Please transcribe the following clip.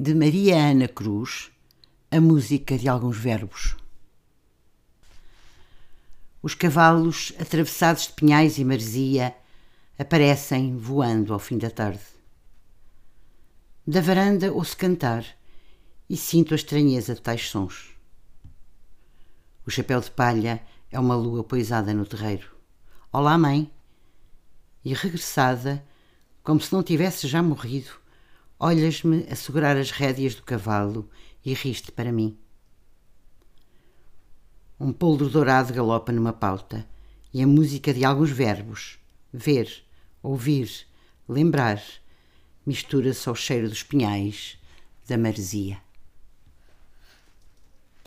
de Maria Ana Cruz, a música de alguns verbos. Os cavalos, atravessados de pinhais e maresia, aparecem voando ao fim da tarde. Da varanda ouço cantar e sinto a estranheza de tais sons. O chapéu de palha é uma lua poisada no terreiro. Olá, mãe! E regressada, como se não tivesse já morrido, olhas-me a segurar as rédeas do cavalo e riste para mim. Um poldo dourado galopa numa pauta e a música de alguns verbos, ver, ouvir, lembrar, mistura-se ao cheiro dos pinhais da maresia.